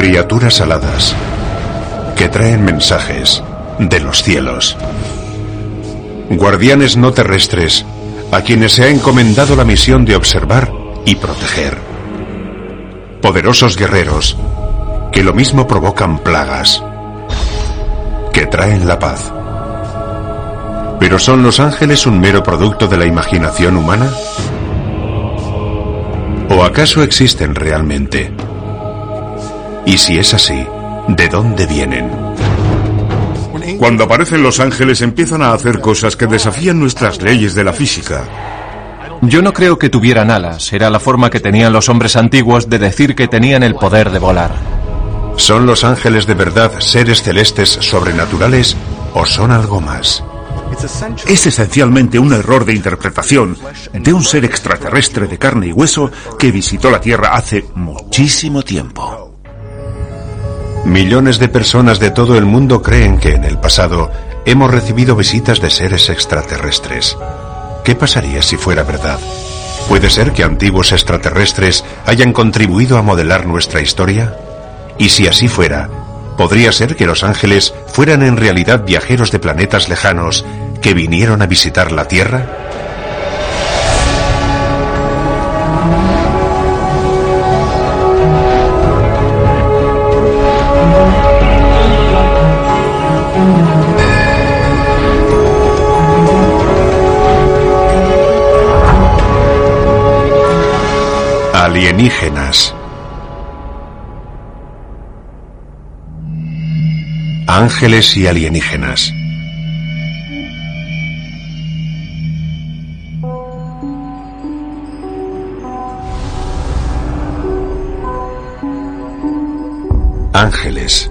Criaturas aladas que traen mensajes de los cielos. Guardianes no terrestres a quienes se ha encomendado la misión de observar y proteger. Poderosos guerreros que lo mismo provocan plagas, que traen la paz. ¿Pero son los ángeles un mero producto de la imaginación humana? ¿O acaso existen realmente? Y si es así, ¿de dónde vienen? Cuando aparecen los ángeles empiezan a hacer cosas que desafían nuestras leyes de la física. Yo no creo que tuvieran alas, era la forma que tenían los hombres antiguos de decir que tenían el poder de volar. ¿Son los ángeles de verdad seres celestes sobrenaturales o son algo más? Es esencialmente un error de interpretación de un ser extraterrestre de carne y hueso que visitó la Tierra hace muchísimo tiempo. Millones de personas de todo el mundo creen que en el pasado hemos recibido visitas de seres extraterrestres. ¿Qué pasaría si fuera verdad? ¿Puede ser que antiguos extraterrestres hayan contribuido a modelar nuestra historia? Y si así fuera, ¿podría ser que los ángeles fueran en realidad viajeros de planetas lejanos que vinieron a visitar la Tierra? Alienígenas. Ángeles y alienígenas. Ángeles.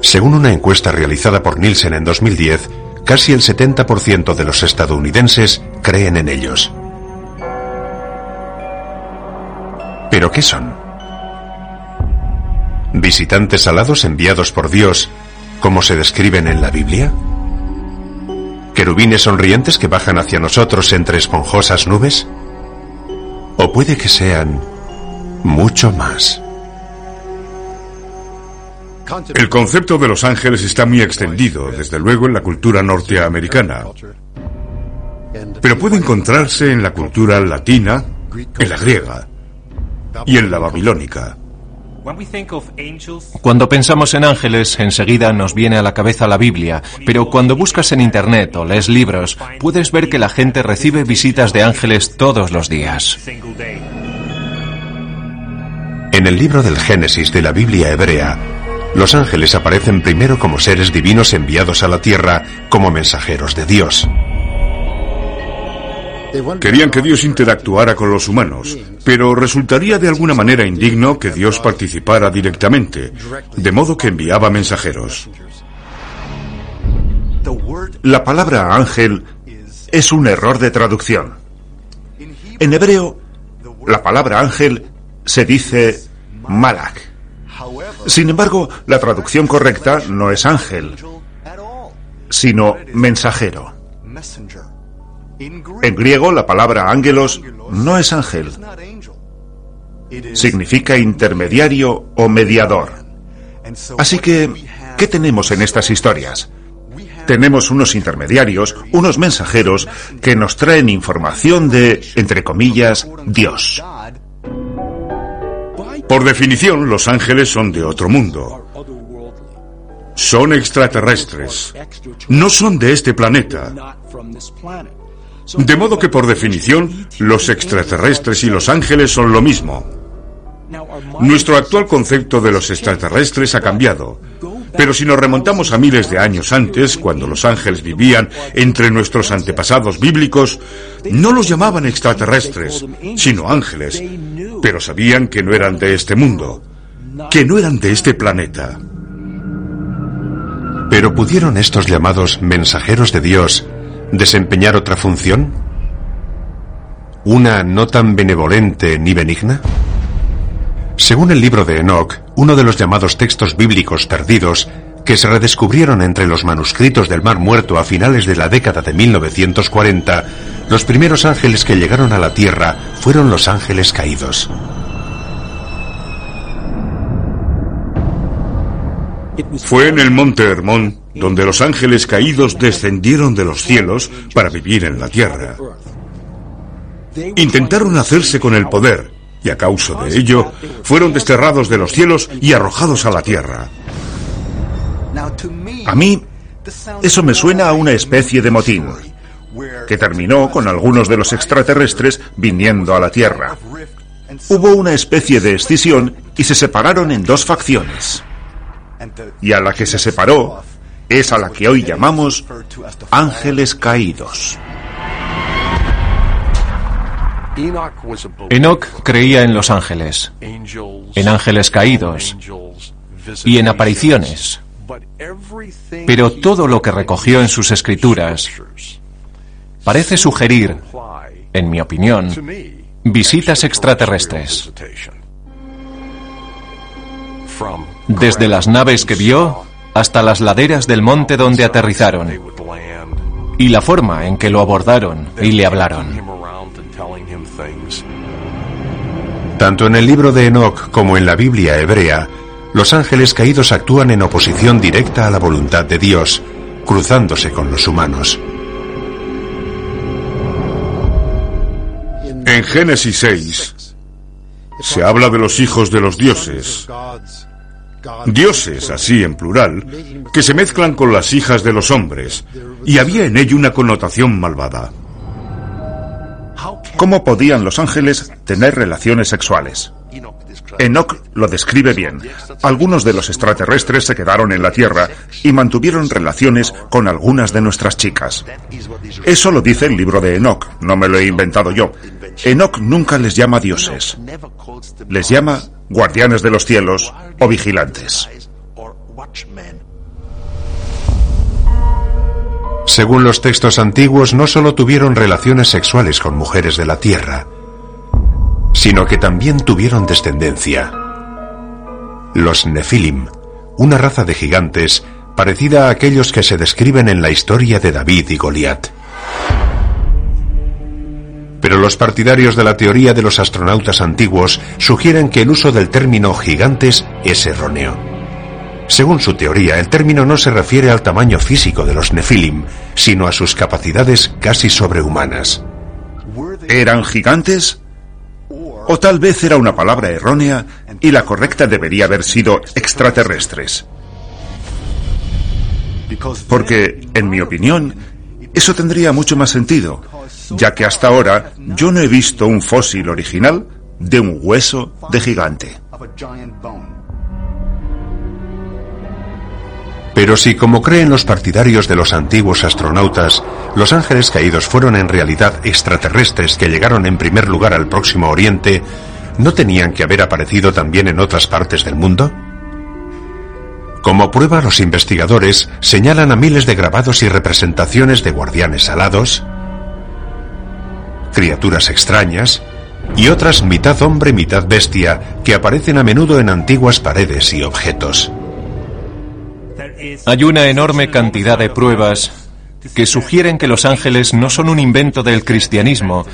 Según una encuesta realizada por Nielsen en 2010, casi el 70% de los estadounidenses creen en ellos. ¿Pero qué son? ¿Visitantes alados enviados por Dios, como se describen en la Biblia? ¿Querubines sonrientes que bajan hacia nosotros entre esponjosas nubes? ¿O puede que sean mucho más? El concepto de los ángeles está muy extendido, desde luego, en la cultura norteamericana. Pero puede encontrarse en la cultura latina, en la griega y en la babilónica. Cuando pensamos en ángeles, enseguida nos viene a la cabeza la Biblia, pero cuando buscas en Internet o lees libros, puedes ver que la gente recibe visitas de ángeles todos los días. En el libro del Génesis de la Biblia hebrea, los ángeles aparecen primero como seres divinos enviados a la tierra como mensajeros de Dios. Querían que Dios interactuara con los humanos, pero resultaría de alguna manera indigno que Dios participara directamente, de modo que enviaba mensajeros. La palabra ángel es un error de traducción. En hebreo, la palabra ángel se dice malak. Sin embargo, la traducción correcta no es ángel, sino mensajero. En griego, la palabra ángelos no es ángel. Significa intermediario o mediador. Así que, ¿qué tenemos en estas historias? Tenemos unos intermediarios, unos mensajeros que nos traen información de, entre comillas, Dios. Por definición, los ángeles son de otro mundo. Son extraterrestres. No son de este planeta. De modo que por definición, los extraterrestres y los ángeles son lo mismo. Nuestro actual concepto de los extraterrestres ha cambiado. Pero si nos remontamos a miles de años antes, cuando los ángeles vivían entre nuestros antepasados bíblicos, no los llamaban extraterrestres, sino ángeles, pero sabían que no eran de este mundo, que no eran de este planeta. Pero ¿pudieron estos llamados mensajeros de Dios desempeñar otra función? ¿Una no tan benevolente ni benigna? Según el libro de Enoch, uno de los llamados textos bíblicos perdidos, que se redescubrieron entre los manuscritos del Mar Muerto a finales de la década de 1940, los primeros ángeles que llegaron a la Tierra fueron los ángeles caídos. Fue en el monte Hermón donde los ángeles caídos descendieron de los cielos para vivir en la tierra. Intentaron hacerse con el poder y a causa de ello fueron desterrados de los cielos y arrojados a la tierra. A mí, eso me suena a una especie de motín, que terminó con algunos de los extraterrestres viniendo a la Tierra. Hubo una especie de escisión y se separaron en dos facciones. Y a la que se separó es a la que hoy llamamos ángeles caídos. Enoch creía en los ángeles, en ángeles caídos y en apariciones. Pero todo lo que recogió en sus escrituras parece sugerir, en mi opinión, visitas extraterrestres. Desde las naves que vio hasta las laderas del monte donde aterrizaron y la forma en que lo abordaron y le hablaron. Tanto en el libro de Enoch como en la Biblia hebrea, los ángeles caídos actúan en oposición directa a la voluntad de Dios, cruzándose con los humanos. En Génesis 6 se habla de los hijos de los dioses. Dioses, así en plural, que se mezclan con las hijas de los hombres, y había en ello una connotación malvada. ¿Cómo podían los ángeles tener relaciones sexuales? Enoch lo describe bien. Algunos de los extraterrestres se quedaron en la Tierra y mantuvieron relaciones con algunas de nuestras chicas. Eso lo dice el libro de Enoch, no me lo he inventado yo. Enoch nunca les llama dioses. Les llama guardianes de los cielos o vigilantes. Según los textos antiguos, no solo tuvieron relaciones sexuales con mujeres de la tierra, sino que también tuvieron descendencia. Los Nefilim, una raza de gigantes parecida a aquellos que se describen en la historia de David y Goliat. Pero los partidarios de la teoría de los astronautas antiguos sugieren que el uso del término gigantes es erróneo. Según su teoría, el término no se refiere al tamaño físico de los Nefilim, sino a sus capacidades casi sobrehumanas. ¿Eran gigantes? O tal vez era una palabra errónea y la correcta debería haber sido extraterrestres. Porque, en mi opinión, eso tendría mucho más sentido, ya que hasta ahora yo no he visto un fósil original de un hueso de gigante. Pero si, como creen los partidarios de los antiguos astronautas, los ángeles caídos fueron en realidad extraterrestres que llegaron en primer lugar al Próximo Oriente, ¿no tenían que haber aparecido también en otras partes del mundo? Como prueba, los investigadores señalan a miles de grabados y representaciones de guardianes alados, criaturas extrañas y otras mitad hombre, mitad bestia que aparecen a menudo en antiguas paredes y objetos. Hay una enorme cantidad de pruebas que sugieren que los ángeles no son un invento del cristianismo,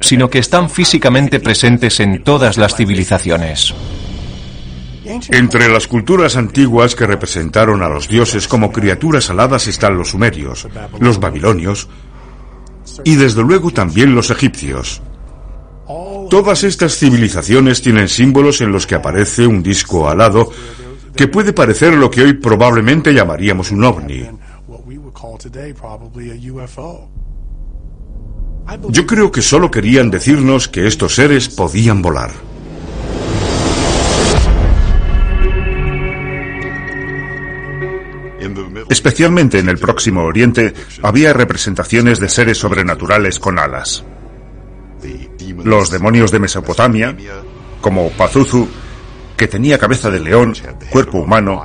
sino que están físicamente presentes en todas las civilizaciones. Entre las culturas antiguas que representaron a los dioses como criaturas aladas están los sumerios, los babilonios y desde luego también los egipcios. Todas estas civilizaciones tienen símbolos en los que aparece un disco alado que puede parecer lo que hoy probablemente llamaríamos un ovni. Yo creo que solo querían decirnos que estos seres podían volar. Especialmente en el Próximo Oriente había representaciones de seres sobrenaturales con alas. Los demonios de Mesopotamia, como Pazuzu, que tenía cabeza de león, cuerpo humano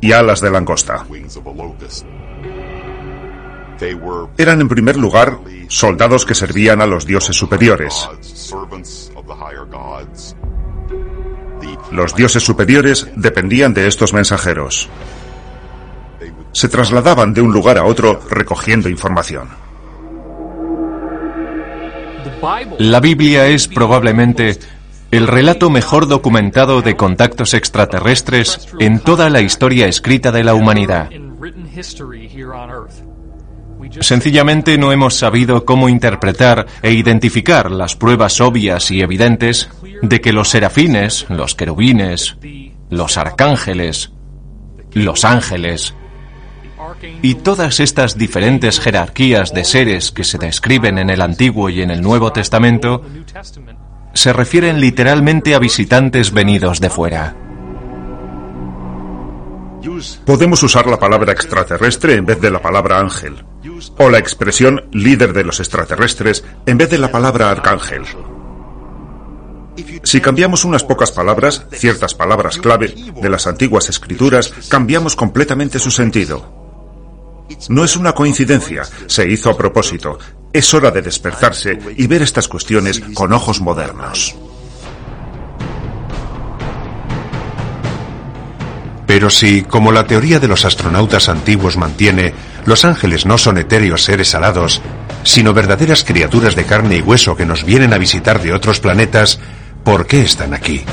y alas de langosta. Eran en primer lugar soldados que servían a los dioses superiores. Los dioses superiores dependían de estos mensajeros. Se trasladaban de un lugar a otro recogiendo información. La Biblia es probablemente el relato mejor documentado de contactos extraterrestres en toda la historia escrita de la humanidad. Sencillamente no hemos sabido cómo interpretar e identificar las pruebas obvias y evidentes de que los serafines, los querubines, los arcángeles, los ángeles y todas estas diferentes jerarquías de seres que se describen en el Antiguo y en el Nuevo Testamento se refieren literalmente a visitantes venidos de fuera. Podemos usar la palabra extraterrestre en vez de la palabra ángel, o la expresión líder de los extraterrestres en vez de la palabra arcángel. Si cambiamos unas pocas palabras, ciertas palabras clave de las antiguas escrituras, cambiamos completamente su sentido. No es una coincidencia, se hizo a propósito. Es hora de despertarse y ver estas cuestiones con ojos modernos. Pero si, como la teoría de los astronautas antiguos mantiene, los ángeles no son etéreos seres alados, sino verdaderas criaturas de carne y hueso que nos vienen a visitar de otros planetas, ¿por qué están aquí?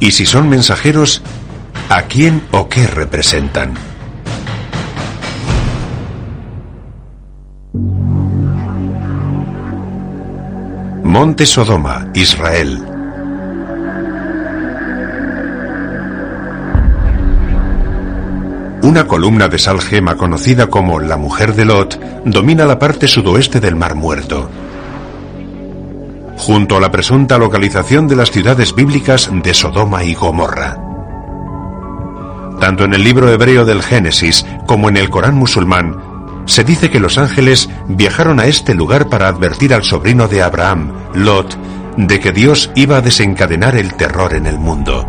Y si son mensajeros, ¿a quién o qué representan? Monte Sodoma, Israel. Una columna de sal gema conocida como la Mujer de Lot domina la parte sudoeste del Mar Muerto. Junto a la presunta localización de las ciudades bíblicas de Sodoma y Gomorra. Tanto en el libro hebreo del Génesis como en el Corán musulmán se dice que los ángeles viajaron a este lugar para advertir al sobrino de Abraham, Lot, de que Dios iba a desencadenar el terror en el mundo.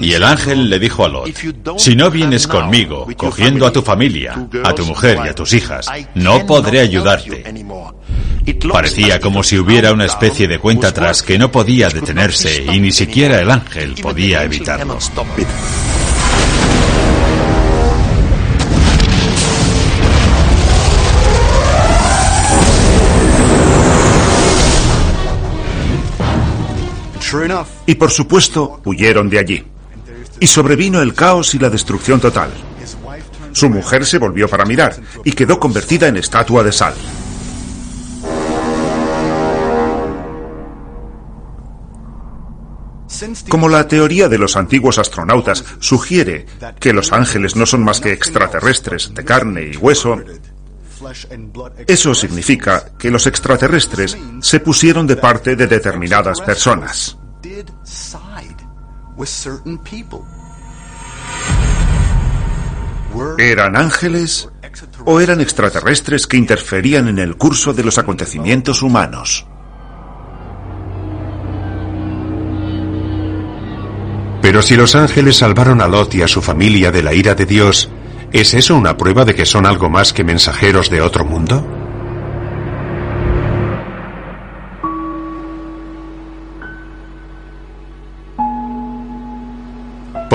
Y el ángel le dijo a Lot, si no vienes conmigo, cogiendo a tu familia, a tu mujer y a tus hijas, no podré ayudarte. Parecía como si hubiera una especie de cuenta atrás que no podía detenerse y ni siquiera el ángel podía evitarlo. Y por supuesto, huyeron de allí. Y sobrevino el caos y la destrucción total. Su mujer se volvió para mirar y quedó convertida en estatua de sal. Como la teoría de los antiguos astronautas sugiere que los ángeles no son más que extraterrestres de carne y hueso, eso significa que los extraterrestres se pusieron de parte de determinadas personas. ¿Eran ángeles o eran extraterrestres que interferían en el curso de los acontecimientos humanos? Pero si los ángeles salvaron a Lot y a su familia de la ira de Dios, ¿es eso una prueba de que son algo más que mensajeros de otro mundo?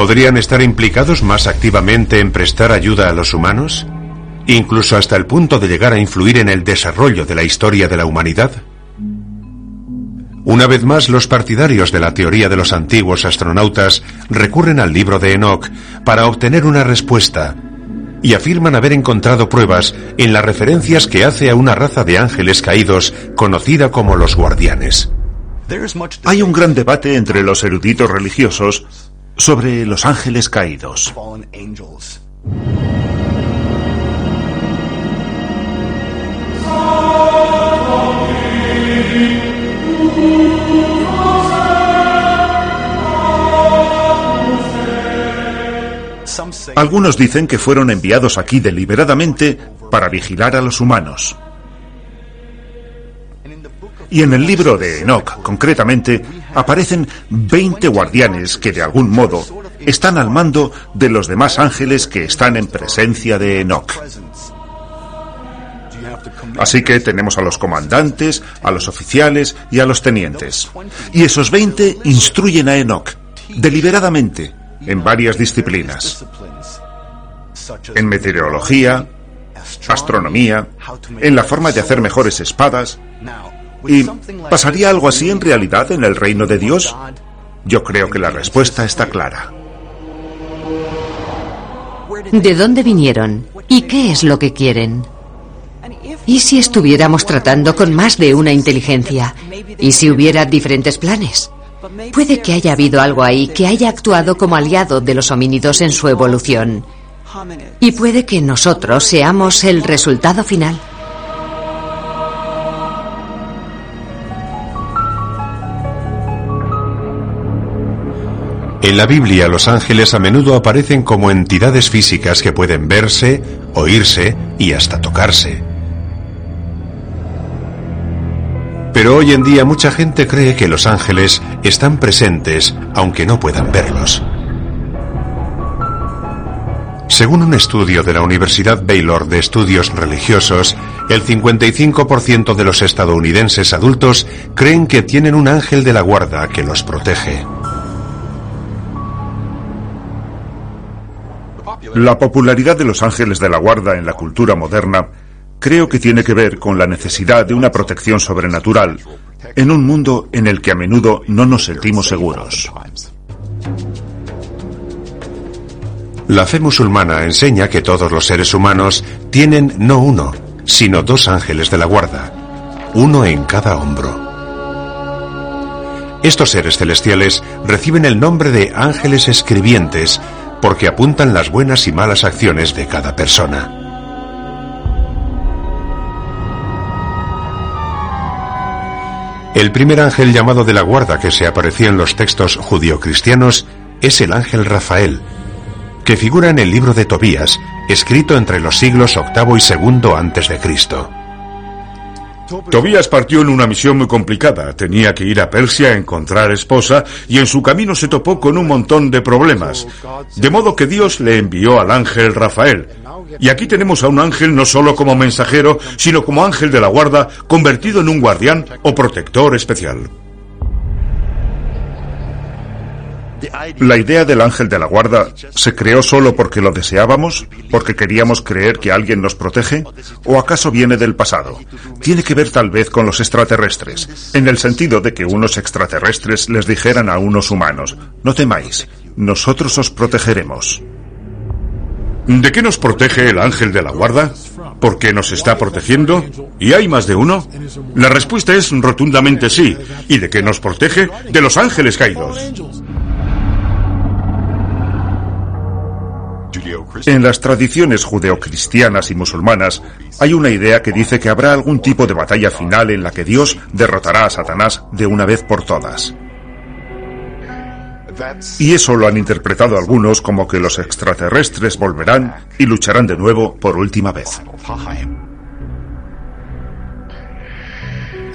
¿Podrían estar implicados más activamente en prestar ayuda a los humanos? ¿Incluso hasta el punto de llegar a influir en el desarrollo de la historia de la humanidad? Una vez más, los partidarios de la teoría de los antiguos astronautas recurren al libro de Enoch para obtener una respuesta y afirman haber encontrado pruebas en las referencias que hace a una raza de ángeles caídos conocida como los guardianes. Hay un gran debate entre los eruditos religiosos sobre los ángeles caídos. Algunos dicen que fueron enviados aquí deliberadamente para vigilar a los humanos. Y en el libro de Enoch, concretamente, aparecen 20 guardianes que de algún modo están al mando de los demás ángeles que están en presencia de Enoch. Así que tenemos a los comandantes, a los oficiales y a los tenientes. Y esos 20 instruyen a Enoch, deliberadamente, en varias disciplinas. En meteorología, astronomía, en la forma de hacer mejores espadas. ¿Y pasaría algo así en realidad en el reino de Dios? Yo creo que la respuesta está clara. ¿De dónde vinieron? ¿Y qué es lo que quieren? ¿Y si estuviéramos tratando con más de una inteligencia? ¿Y si hubiera diferentes planes? Puede que haya habido algo ahí que haya actuado como aliado de los homínidos en su evolución. Y puede que nosotros seamos el resultado final. En la Biblia los ángeles a menudo aparecen como entidades físicas que pueden verse, oírse y hasta tocarse. Pero hoy en día mucha gente cree que los ángeles están presentes aunque no puedan verlos. Según un estudio de la Universidad Baylor de Estudios Religiosos, el 55% de los estadounidenses adultos creen que tienen un ángel de la guarda que los protege. La popularidad de los ángeles de la guarda en la cultura moderna creo que tiene que ver con la necesidad de una protección sobrenatural en un mundo en el que a menudo no nos sentimos seguros. La fe musulmana enseña que todos los seres humanos tienen no uno, sino dos ángeles de la guarda, uno en cada hombro. Estos seres celestiales reciben el nombre de ángeles escribientes porque apuntan las buenas y malas acciones de cada persona. El primer ángel llamado de la guarda que se aparecía en los textos judio-cristianos es el ángel Rafael, que figura en el libro de Tobías, escrito entre los siglos VIII y II antes de Cristo. Tobías partió en una misión muy complicada. Tenía que ir a Persia a encontrar esposa y en su camino se topó con un montón de problemas. De modo que Dios le envió al ángel Rafael. Y aquí tenemos a un ángel no solo como mensajero, sino como ángel de la guarda, convertido en un guardián o protector especial. ¿La idea del ángel de la guarda se creó solo porque lo deseábamos? ¿Porque queríamos creer que alguien nos protege? ¿O acaso viene del pasado? Tiene que ver tal vez con los extraterrestres, en el sentido de que unos extraterrestres les dijeran a unos humanos, no temáis, nosotros os protegeremos. ¿De qué nos protege el ángel de la guarda? ¿Por qué nos está protegiendo? ¿Y hay más de uno? La respuesta es rotundamente sí. ¿Y de qué nos protege? De los ángeles caídos. En las tradiciones judeocristianas y musulmanas hay una idea que dice que habrá algún tipo de batalla final en la que Dios derrotará a Satanás de una vez por todas. Y eso lo han interpretado algunos como que los extraterrestres volverán y lucharán de nuevo por última vez.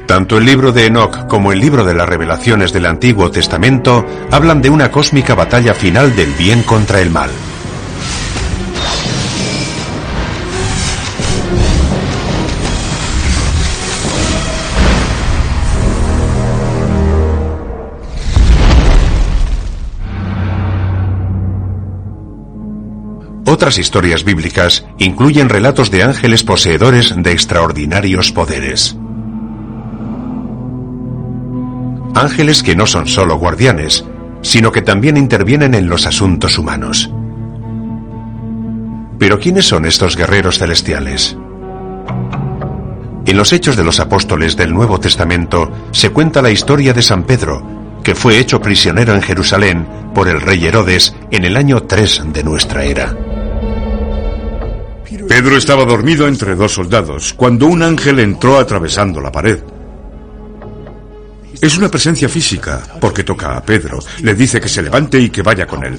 Tanto el libro de Enoch como el libro de las revelaciones del Antiguo Testamento hablan de una cósmica batalla final del bien contra el mal. Otras historias bíblicas incluyen relatos de ángeles poseedores de extraordinarios poderes. Ángeles que no son solo guardianes, sino que también intervienen en los asuntos humanos. Pero ¿quiénes son estos guerreros celestiales? En los Hechos de los Apóstoles del Nuevo Testamento se cuenta la historia de San Pedro, que fue hecho prisionero en Jerusalén por el rey Herodes en el año 3 de nuestra era. Pedro estaba dormido entre dos soldados cuando un ángel entró atravesando la pared. Es una presencia física, porque toca a Pedro, le dice que se levante y que vaya con él.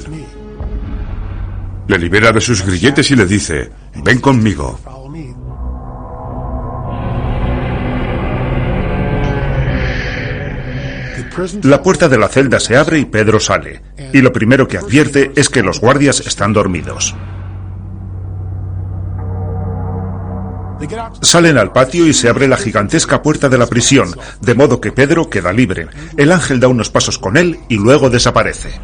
Le libera de sus grilletes y le dice, ven conmigo. La puerta de la celda se abre y Pedro sale, y lo primero que advierte es que los guardias están dormidos. Salen al patio y se abre la gigantesca puerta de la prisión, de modo que Pedro queda libre. El ángel da unos pasos con él y luego desaparece.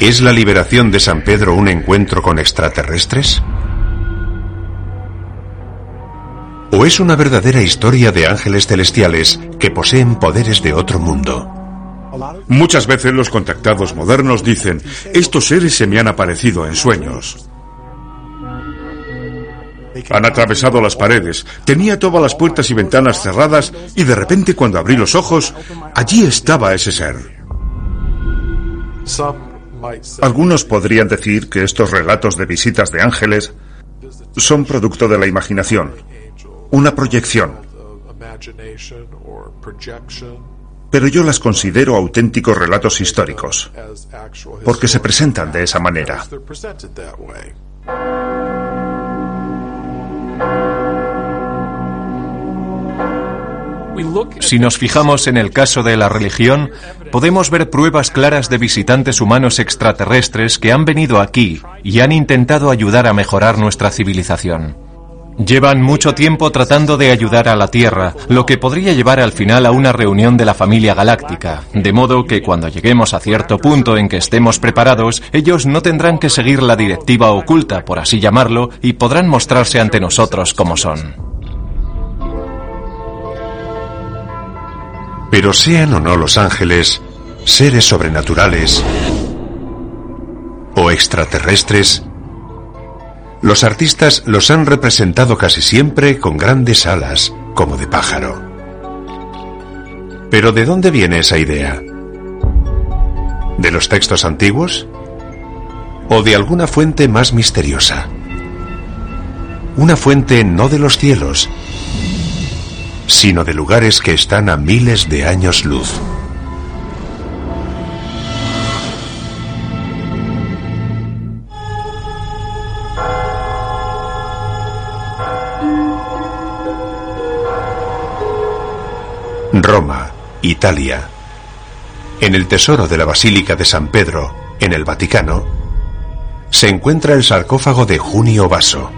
¿Es la liberación de San Pedro un encuentro con extraterrestres? ¿O es una verdadera historia de ángeles celestiales que poseen poderes de otro mundo? Muchas veces los contactados modernos dicen, estos seres se me han aparecido en sueños. Han atravesado las paredes, tenía todas las puertas y ventanas cerradas y de repente cuando abrí los ojos, allí estaba ese ser. Algunos podrían decir que estos relatos de visitas de ángeles son producto de la imaginación, una proyección. Pero yo las considero auténticos relatos históricos, porque se presentan de esa manera. Si nos fijamos en el caso de la religión, podemos ver pruebas claras de visitantes humanos extraterrestres que han venido aquí y han intentado ayudar a mejorar nuestra civilización. Llevan mucho tiempo tratando de ayudar a la Tierra, lo que podría llevar al final a una reunión de la familia galáctica, de modo que cuando lleguemos a cierto punto en que estemos preparados, ellos no tendrán que seguir la directiva oculta, por así llamarlo, y podrán mostrarse ante nosotros como son. Pero sean o no los ángeles, seres sobrenaturales o extraterrestres, los artistas los han representado casi siempre con grandes alas, como de pájaro. Pero ¿de dónde viene esa idea? ¿De los textos antiguos? ¿O de alguna fuente más misteriosa? Una fuente no de los cielos, sino de lugares que están a miles de años luz. Roma, Italia. En el tesoro de la Basílica de San Pedro, en el Vaticano, se encuentra el sarcófago de Junio Vaso.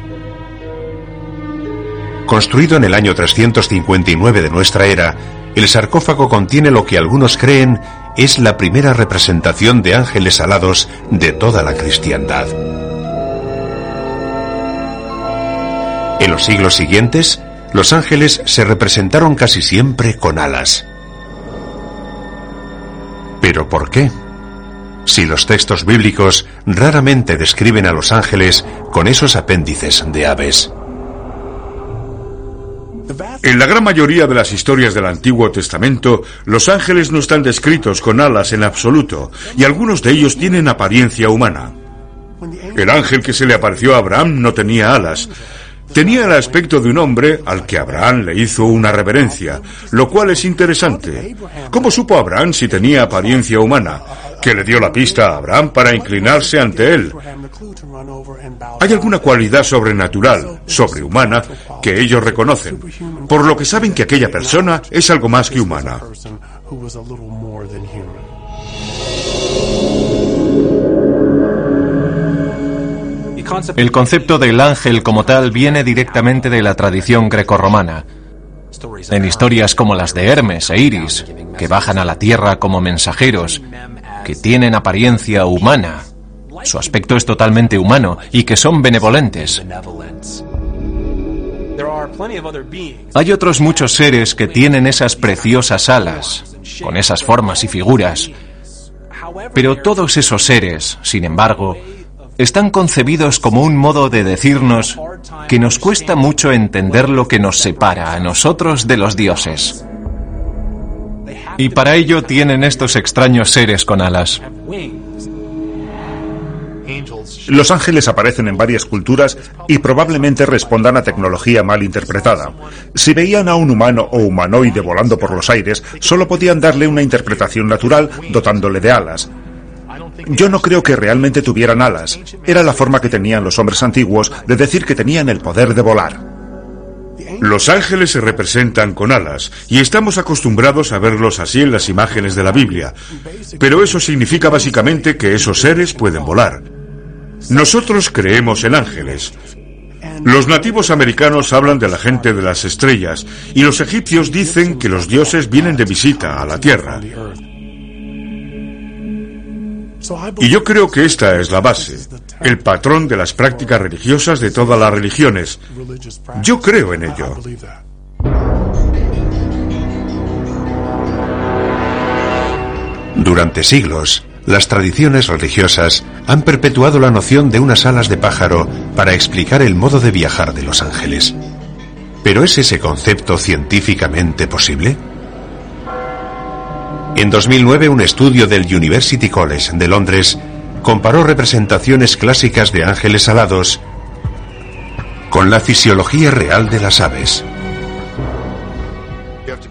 Construido en el año 359 de nuestra era, el sarcófago contiene lo que algunos creen es la primera representación de ángeles alados de toda la cristiandad. En los siglos siguientes, los ángeles se representaron casi siempre con alas. ¿Pero por qué? Si los textos bíblicos raramente describen a los ángeles con esos apéndices de aves. En la gran mayoría de las historias del Antiguo Testamento, los ángeles no están descritos con alas en absoluto, y algunos de ellos tienen apariencia humana. El ángel que se le apareció a Abraham no tenía alas, Tenía el aspecto de un hombre al que Abraham le hizo una reverencia, lo cual es interesante. ¿Cómo supo Abraham si tenía apariencia humana? Que le dio la pista a Abraham para inclinarse ante él. Hay alguna cualidad sobrenatural, sobrehumana, que ellos reconocen, por lo que saben que aquella persona es algo más que humana. El concepto del ángel como tal viene directamente de la tradición grecorromana. En historias como las de Hermes e Iris, que bajan a la tierra como mensajeros, que tienen apariencia humana, su aspecto es totalmente humano y que son benevolentes. Hay otros muchos seres que tienen esas preciosas alas, con esas formas y figuras, pero todos esos seres, sin embargo, están concebidos como un modo de decirnos que nos cuesta mucho entender lo que nos separa a nosotros de los dioses. Y para ello tienen estos extraños seres con alas. Los ángeles aparecen en varias culturas y probablemente respondan a tecnología mal interpretada. Si veían a un humano o humanoide volando por los aires, solo podían darle una interpretación natural dotándole de alas. Yo no creo que realmente tuvieran alas. Era la forma que tenían los hombres antiguos de decir que tenían el poder de volar. Los ángeles se representan con alas y estamos acostumbrados a verlos así en las imágenes de la Biblia. Pero eso significa básicamente que esos seres pueden volar. Nosotros creemos en ángeles. Los nativos americanos hablan de la gente de las estrellas y los egipcios dicen que los dioses vienen de visita a la tierra. Y yo creo que esta es la base, el patrón de las prácticas religiosas de todas las religiones. Yo creo en ello. Durante siglos, las tradiciones religiosas han perpetuado la noción de unas alas de pájaro para explicar el modo de viajar de los ángeles. ¿Pero es ese concepto científicamente posible? En 2009 un estudio del University College de Londres comparó representaciones clásicas de ángeles alados con la fisiología real de las aves.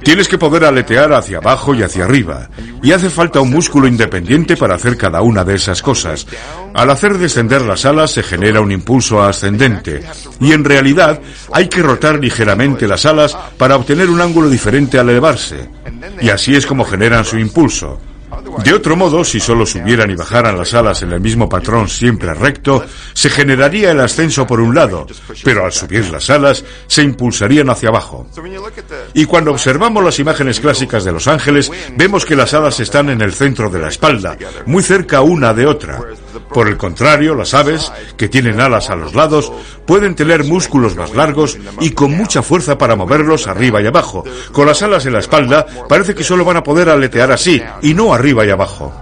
Tienes que poder aletear hacia abajo y hacia arriba, y hace falta un músculo independiente para hacer cada una de esas cosas. Al hacer descender las alas se genera un impulso ascendente, y en realidad hay que rotar ligeramente las alas para obtener un ángulo diferente al elevarse, y así es como generan su impulso. De otro modo, si solo subieran y bajaran las alas en el mismo patrón siempre recto, se generaría el ascenso por un lado, pero al subir las alas se impulsarían hacia abajo. Y cuando observamos las imágenes clásicas de los ángeles, vemos que las alas están en el centro de la espalda, muy cerca una de otra. Por el contrario, las aves, que tienen alas a los lados, pueden tener músculos más largos y con mucha fuerza para moverlos arriba y abajo. Con las alas en la espalda, parece que solo van a poder aletear así, y no arriba y abajo.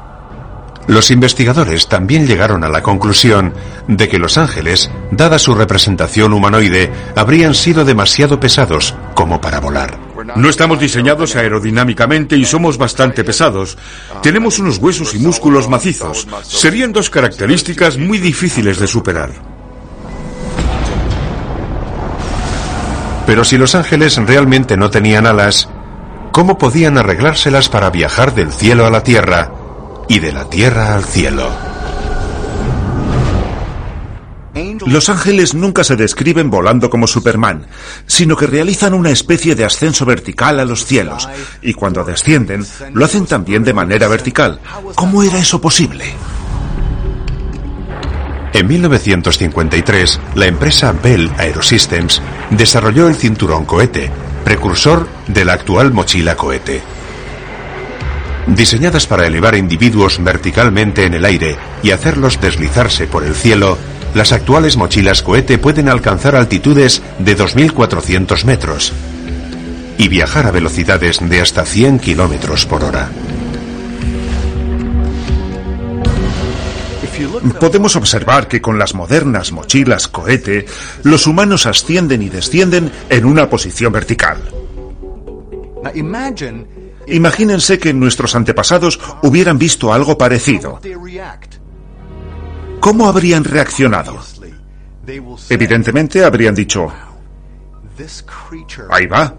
Los investigadores también llegaron a la conclusión de que los ángeles, dada su representación humanoide, habrían sido demasiado pesados como para volar. No estamos diseñados aerodinámicamente y somos bastante pesados. Tenemos unos huesos y músculos macizos. Serían dos características muy difíciles de superar. Pero si los ángeles realmente no tenían alas, ¿cómo podían arreglárselas para viajar del cielo a la tierra y de la tierra al cielo? Los ángeles nunca se describen volando como Superman, sino que realizan una especie de ascenso vertical a los cielos, y cuando descienden, lo hacen también de manera vertical. ¿Cómo era eso posible? En 1953, la empresa Bell Aerosystems desarrolló el cinturón cohete, precursor de la actual mochila cohete. Diseñadas para elevar individuos verticalmente en el aire y hacerlos deslizarse por el cielo, las actuales mochilas cohete pueden alcanzar altitudes de 2.400 metros y viajar a velocidades de hasta 100 kilómetros por hora. Podemos observar que con las modernas mochilas cohete, los humanos ascienden y descienden en una posición vertical. Imagínense que nuestros antepasados hubieran visto algo parecido. ¿Cómo habrían reaccionado? Evidentemente habrían dicho, ahí va.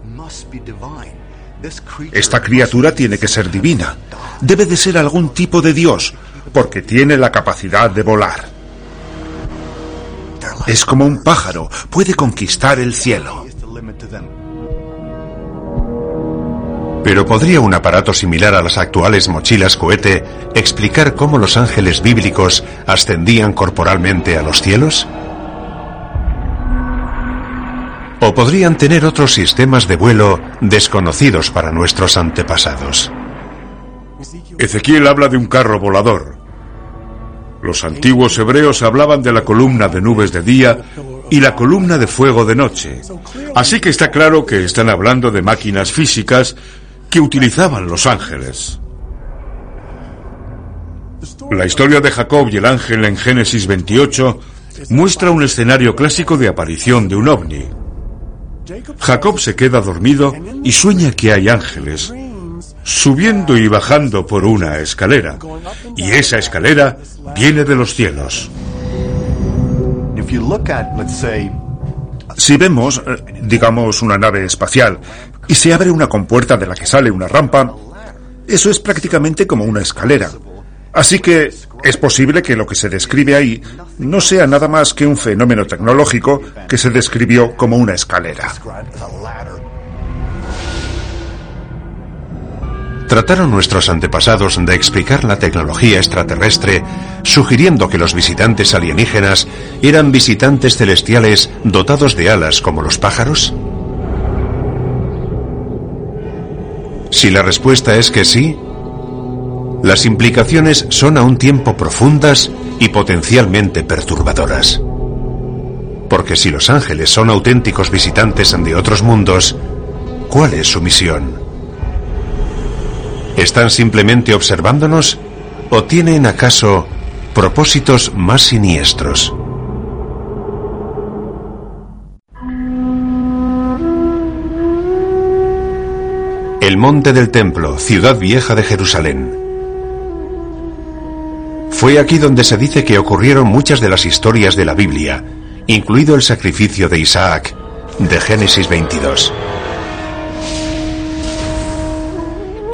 Esta criatura tiene que ser divina. Debe de ser algún tipo de Dios, porque tiene la capacidad de volar. Es como un pájaro, puede conquistar el cielo. Pero ¿podría un aparato similar a las actuales mochilas cohete explicar cómo los ángeles bíblicos ascendían corporalmente a los cielos? ¿O podrían tener otros sistemas de vuelo desconocidos para nuestros antepasados? Ezequiel habla de un carro volador. Los antiguos hebreos hablaban de la columna de nubes de día y la columna de fuego de noche. Así que está claro que están hablando de máquinas físicas que utilizaban los ángeles. La historia de Jacob y el ángel en Génesis 28 muestra un escenario clásico de aparición de un ovni. Jacob se queda dormido y sueña que hay ángeles subiendo y bajando por una escalera. Y esa escalera viene de los cielos. Si vemos, eh, digamos, una nave espacial y se abre una compuerta de la que sale una rampa, eso es prácticamente como una escalera. Así que Es posible que lo que se describe ahí no sea nada más que un fenómeno tecnológico que se describió como una escalera. Trataron nuestros antepasados de explicar la tecnología extraterrestre, sugiriendo que los visitantes alienígenas eran visitantes celestiales dotados de alas como los pájaros? Si la respuesta es que sí, las implicaciones son a un tiempo profundas y potencialmente perturbadoras. Porque si los ángeles son auténticos visitantes de otros mundos, ¿cuál es su misión? ¿Están simplemente observándonos o tienen acaso propósitos más siniestros? El Monte del Templo, ciudad vieja de Jerusalén. Fue aquí donde se dice que ocurrieron muchas de las historias de la Biblia, incluido el sacrificio de Isaac, de Génesis 22.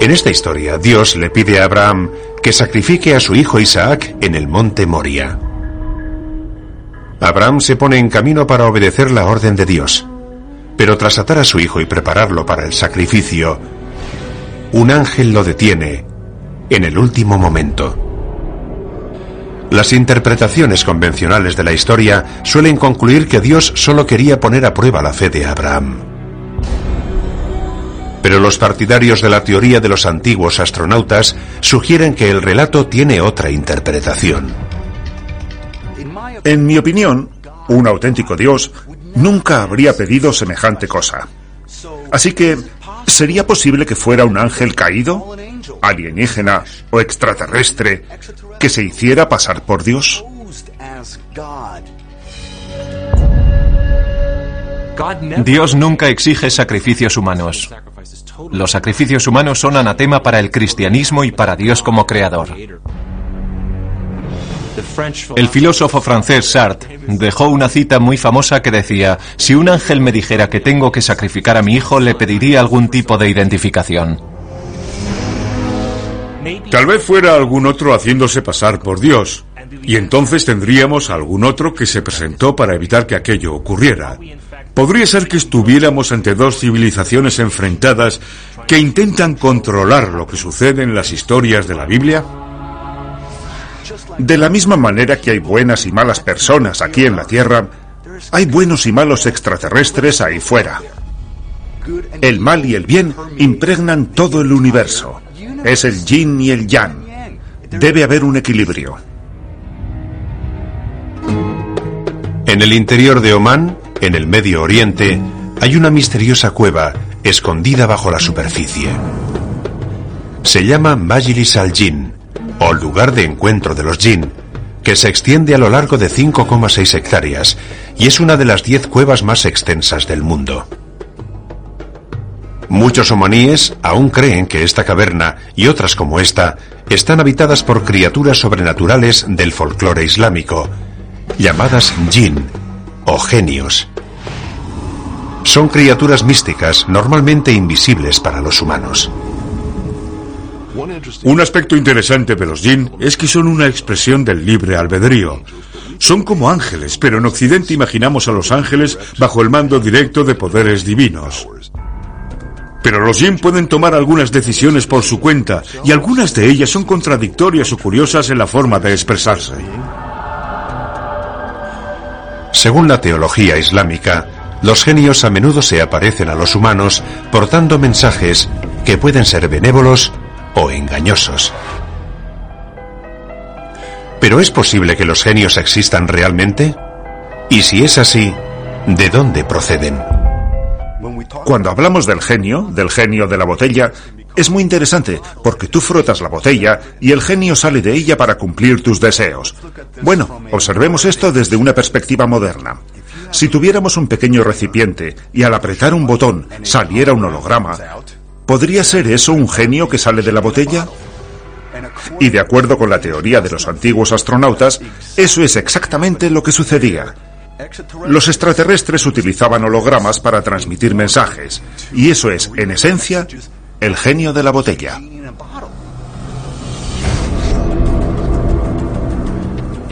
En esta historia, Dios le pide a Abraham que sacrifique a su hijo Isaac en el monte Moria. Abraham se pone en camino para obedecer la orden de Dios, pero tras atar a su hijo y prepararlo para el sacrificio, un ángel lo detiene en el último momento. Las interpretaciones convencionales de la historia suelen concluir que Dios solo quería poner a prueba la fe de Abraham. Pero los partidarios de la teoría de los antiguos astronautas sugieren que el relato tiene otra interpretación. En mi opinión, un auténtico Dios nunca habría pedido semejante cosa. Así que, ¿sería posible que fuera un ángel caído, alienígena o extraterrestre que se hiciera pasar por Dios? Dios nunca exige sacrificios humanos. Los sacrificios humanos son anatema para el cristianismo y para Dios como creador. El filósofo francés Sartre dejó una cita muy famosa que decía, si un ángel me dijera que tengo que sacrificar a mi hijo, le pediría algún tipo de identificación. Tal vez fuera algún otro haciéndose pasar por Dios, y entonces tendríamos algún otro que se presentó para evitar que aquello ocurriera. ¿Podría ser que estuviéramos ante dos civilizaciones enfrentadas que intentan controlar lo que sucede en las historias de la Biblia? De la misma manera que hay buenas y malas personas aquí en la Tierra, hay buenos y malos extraterrestres ahí fuera. El mal y el bien impregnan todo el universo. Es el yin y el yang. Debe haber un equilibrio. En el interior de Omán, en el Medio Oriente hay una misteriosa cueva escondida bajo la superficie. Se llama Majlis al-Jin, o lugar de encuentro de los jin, que se extiende a lo largo de 5,6 hectáreas y es una de las 10 cuevas más extensas del mundo. Muchos omaníes aún creen que esta caverna y otras como esta están habitadas por criaturas sobrenaturales del folclore islámico, llamadas jin o genios. Son criaturas místicas normalmente invisibles para los humanos. Un aspecto interesante de los jinn es que son una expresión del libre albedrío. Son como ángeles, pero en Occidente imaginamos a los ángeles bajo el mando directo de poderes divinos. Pero los jinn pueden tomar algunas decisiones por su cuenta y algunas de ellas son contradictorias o curiosas en la forma de expresarse. Según la teología islámica, los genios a menudo se aparecen a los humanos portando mensajes que pueden ser benévolos o engañosos. ¿Pero es posible que los genios existan realmente? Y si es así, ¿de dónde proceden? Cuando hablamos del genio, del genio de la botella, es muy interesante porque tú frotas la botella y el genio sale de ella para cumplir tus deseos. Bueno, observemos esto desde una perspectiva moderna. Si tuviéramos un pequeño recipiente y al apretar un botón saliera un holograma, ¿podría ser eso un genio que sale de la botella? Y de acuerdo con la teoría de los antiguos astronautas, eso es exactamente lo que sucedía. Los extraterrestres utilizaban hologramas para transmitir mensajes, y eso es, en esencia, el genio de la botella.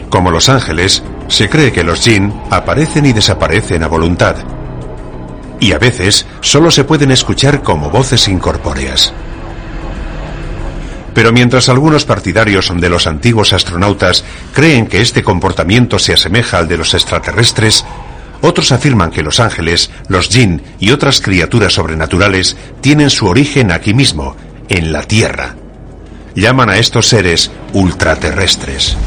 Como los ángeles, se cree que los jinn aparecen y desaparecen a voluntad. Y a veces solo se pueden escuchar como voces incorpóreas. Pero mientras algunos partidarios de los antiguos astronautas creen que este comportamiento se asemeja al de los extraterrestres, otros afirman que los ángeles, los jinn y otras criaturas sobrenaturales tienen su origen aquí mismo, en la Tierra. Llaman a estos seres ultraterrestres.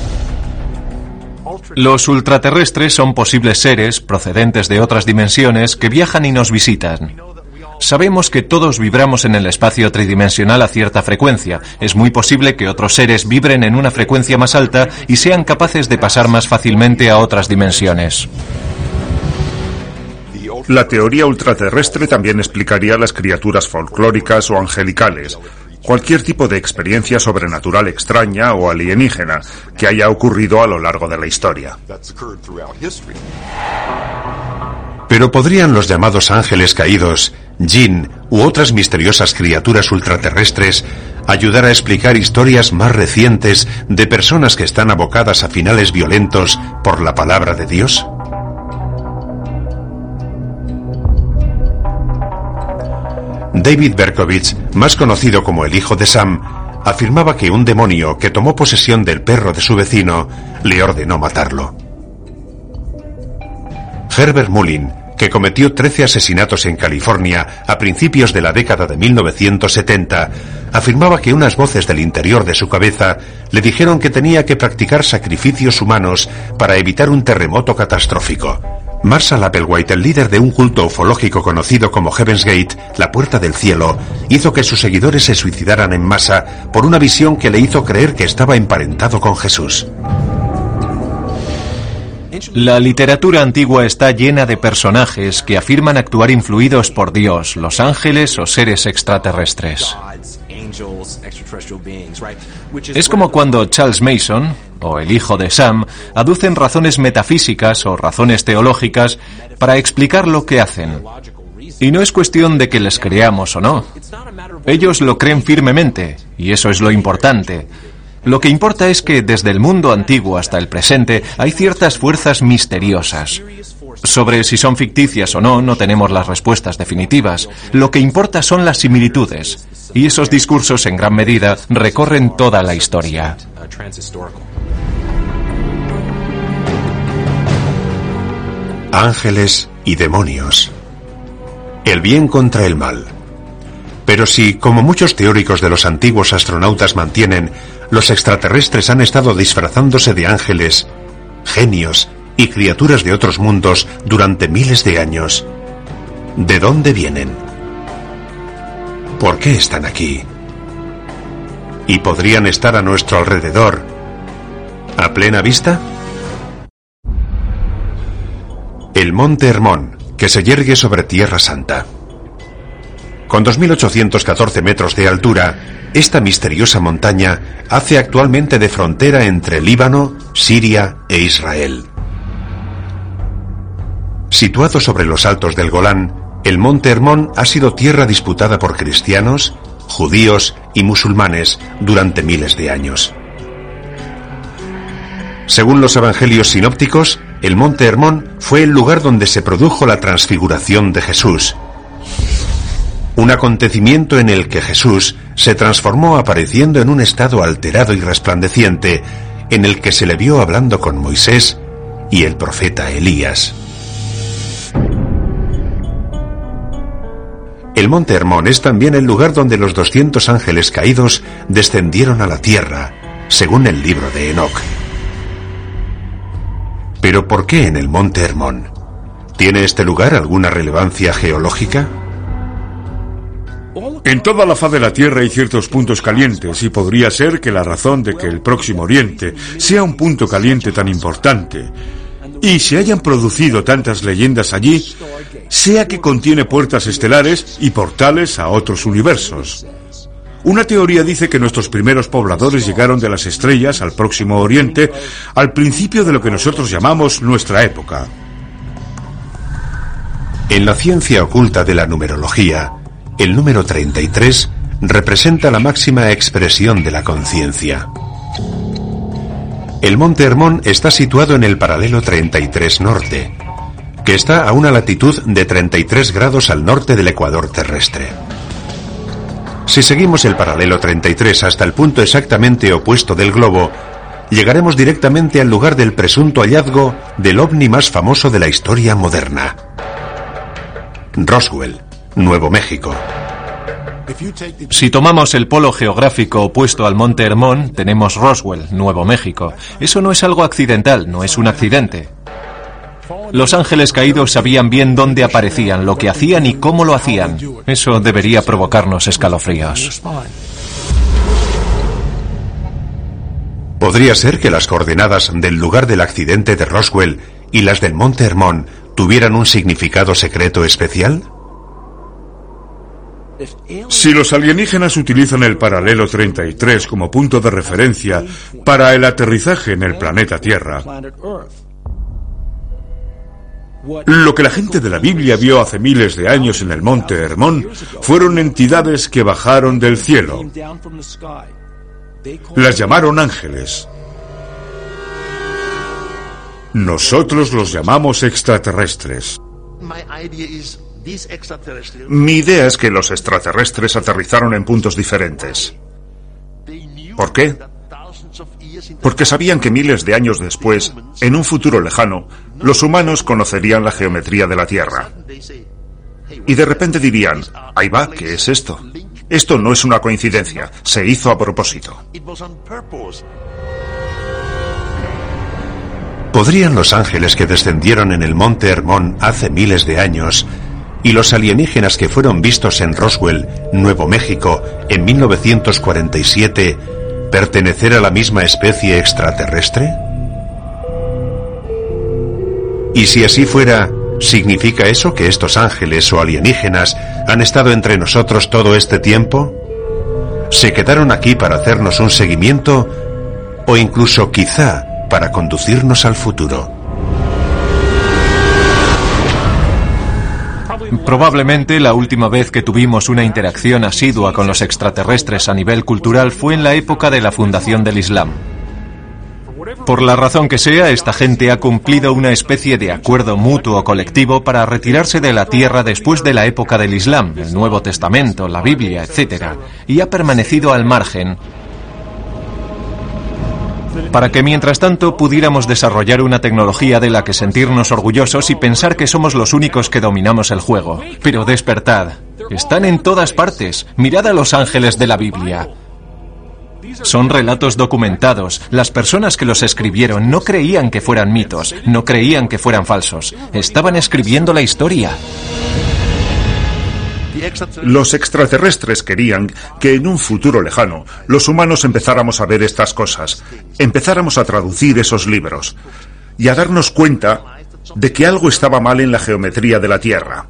Los ultraterrestres son posibles seres procedentes de otras dimensiones que viajan y nos visitan. Sabemos que todos vibramos en el espacio tridimensional a cierta frecuencia. Es muy posible que otros seres vibren en una frecuencia más alta y sean capaces de pasar más fácilmente a otras dimensiones. La teoría ultraterrestre también explicaría las criaturas folclóricas o angelicales, cualquier tipo de experiencia sobrenatural extraña o alienígena que haya ocurrido a lo largo de la historia. Pero podrían los llamados ángeles caídos, jinn u otras misteriosas criaturas ultraterrestres ayudar a explicar historias más recientes de personas que están abocadas a finales violentos por la palabra de Dios? David Berkovich, más conocido como el hijo de Sam, afirmaba que un demonio que tomó posesión del perro de su vecino le ordenó matarlo. Herbert Mullin, que cometió 13 asesinatos en California a principios de la década de 1970, afirmaba que unas voces del interior de su cabeza le dijeron que tenía que practicar sacrificios humanos para evitar un terremoto catastrófico. Marshall Applewhite, el líder de un culto ufológico conocido como Heaven's Gate, la puerta del cielo, hizo que sus seguidores se suicidaran en masa por una visión que le hizo creer que estaba emparentado con Jesús. La literatura antigua está llena de personajes que afirman actuar influidos por Dios, los ángeles o seres extraterrestres. Es como cuando Charles Mason, o el hijo de Sam, aducen razones metafísicas o razones teológicas para explicar lo que hacen. Y no es cuestión de que les creamos o no. Ellos lo creen firmemente, y eso es lo importante. Lo que importa es que desde el mundo antiguo hasta el presente hay ciertas fuerzas misteriosas. Sobre si son ficticias o no, no tenemos las respuestas definitivas. Lo que importa son las similitudes. Y esos discursos en gran medida recorren toda la historia. Ángeles y demonios. El bien contra el mal. Pero si, como muchos teóricos de los antiguos astronautas mantienen, los extraterrestres han estado disfrazándose de ángeles, genios y criaturas de otros mundos durante miles de años. ¿De dónde vienen? ¿Por qué están aquí? ¿Y podrían estar a nuestro alrededor a plena vista? El Monte Hermón, que se yergue sobre Tierra Santa. Con 2.814 metros de altura, esta misteriosa montaña hace actualmente de frontera entre Líbano, Siria e Israel. Situado sobre los altos del Golán, el monte Hermón ha sido tierra disputada por cristianos, judíos y musulmanes durante miles de años. Según los evangelios sinópticos, el monte Hermón fue el lugar donde se produjo la transfiguración de Jesús, un acontecimiento en el que Jesús se transformó apareciendo en un estado alterado y resplandeciente, en el que se le vio hablando con Moisés y el profeta Elías. El monte Hermón es también el lugar donde los 200 ángeles caídos descendieron a la tierra, según el libro de Enoch. Pero ¿por qué en el monte Hermón? ¿Tiene este lugar alguna relevancia geológica? En toda la faz de la Tierra hay ciertos puntos calientes y podría ser que la razón de que el Próximo Oriente sea un punto caliente tan importante y se hayan producido tantas leyendas allí sea que contiene puertas estelares y portales a otros universos. Una teoría dice que nuestros primeros pobladores llegaron de las estrellas al Próximo Oriente al principio de lo que nosotros llamamos nuestra época. En la ciencia oculta de la numerología, el número 33 representa la máxima expresión de la conciencia. El monte Hermón está situado en el paralelo 33 norte, que está a una latitud de 33 grados al norte del ecuador terrestre. Si seguimos el paralelo 33 hasta el punto exactamente opuesto del globo, llegaremos directamente al lugar del presunto hallazgo del ovni más famoso de la historia moderna. Roswell, Nuevo México. Si tomamos el polo geográfico opuesto al Monte Hermón, tenemos Roswell, Nuevo México. Eso no es algo accidental, no es un accidente. Los ángeles caídos sabían bien dónde aparecían, lo que hacían y cómo lo hacían. Eso debería provocarnos escalofríos. ¿Podría ser que las coordenadas del lugar del accidente de Roswell y las del Monte Hermón tuvieran un significado secreto especial? Si los alienígenas utilizan el paralelo 33 como punto de referencia para el aterrizaje en el planeta Tierra, lo que la gente de la Biblia vio hace miles de años en el monte Hermón fueron entidades que bajaron del cielo. Las llamaron ángeles. Nosotros los llamamos extraterrestres. Mi idea es que los extraterrestres aterrizaron en puntos diferentes. ¿Por qué? Porque sabían que miles de años después, en un futuro lejano, los humanos conocerían la geometría de la Tierra. Y de repente dirían, ahí va, ¿qué es esto? Esto no es una coincidencia, se hizo a propósito. ¿Podrían los ángeles que descendieron en el monte Hermón hace miles de años y los alienígenas que fueron vistos en Roswell, Nuevo México, en 1947, pertenecer a la misma especie extraterrestre? Y si así fuera, ¿significa eso que estos ángeles o alienígenas han estado entre nosotros todo este tiempo? ¿Se quedaron aquí para hacernos un seguimiento o incluso quizá para conducirnos al futuro? Probablemente la última vez que tuvimos una interacción asidua con los extraterrestres a nivel cultural fue en la época de la fundación del Islam. Por la razón que sea, esta gente ha cumplido una especie de acuerdo mutuo colectivo para retirarse de la tierra después de la época del Islam, el Nuevo Testamento, la Biblia, etc., y ha permanecido al margen para que mientras tanto pudiéramos desarrollar una tecnología de la que sentirnos orgullosos y pensar que somos los únicos que dominamos el juego. Pero despertad, están en todas partes, mirad a los ángeles de la Biblia. Son relatos documentados. Las personas que los escribieron no creían que fueran mitos, no creían que fueran falsos. Estaban escribiendo la historia. Los extraterrestres querían que en un futuro lejano los humanos empezáramos a ver estas cosas, empezáramos a traducir esos libros y a darnos cuenta de que algo estaba mal en la geometría de la Tierra.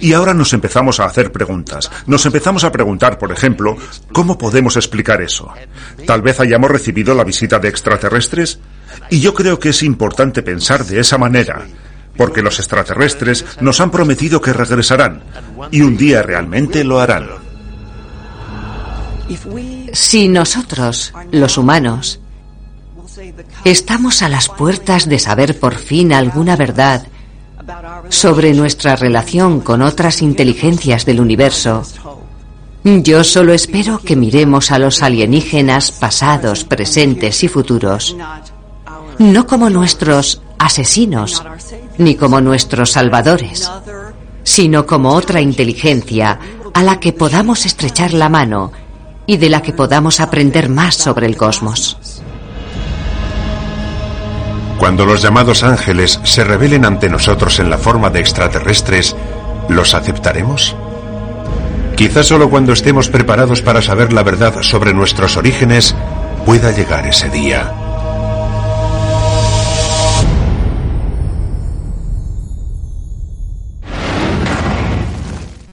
Y ahora nos empezamos a hacer preguntas. Nos empezamos a preguntar, por ejemplo, ¿cómo podemos explicar eso? Tal vez hayamos recibido la visita de extraterrestres. Y yo creo que es importante pensar de esa manera porque los extraterrestres nos han prometido que regresarán y un día realmente lo harán. Si nosotros, los humanos, estamos a las puertas de saber por fin alguna verdad sobre nuestra relación con otras inteligencias del universo, yo solo espero que miremos a los alienígenas pasados, presentes y futuros, no como nuestros asesinos, ni como nuestros salvadores, sino como otra inteligencia a la que podamos estrechar la mano y de la que podamos aprender más sobre el cosmos. Cuando los llamados ángeles se revelen ante nosotros en la forma de extraterrestres, ¿los aceptaremos? Quizás solo cuando estemos preparados para saber la verdad sobre nuestros orígenes pueda llegar ese día.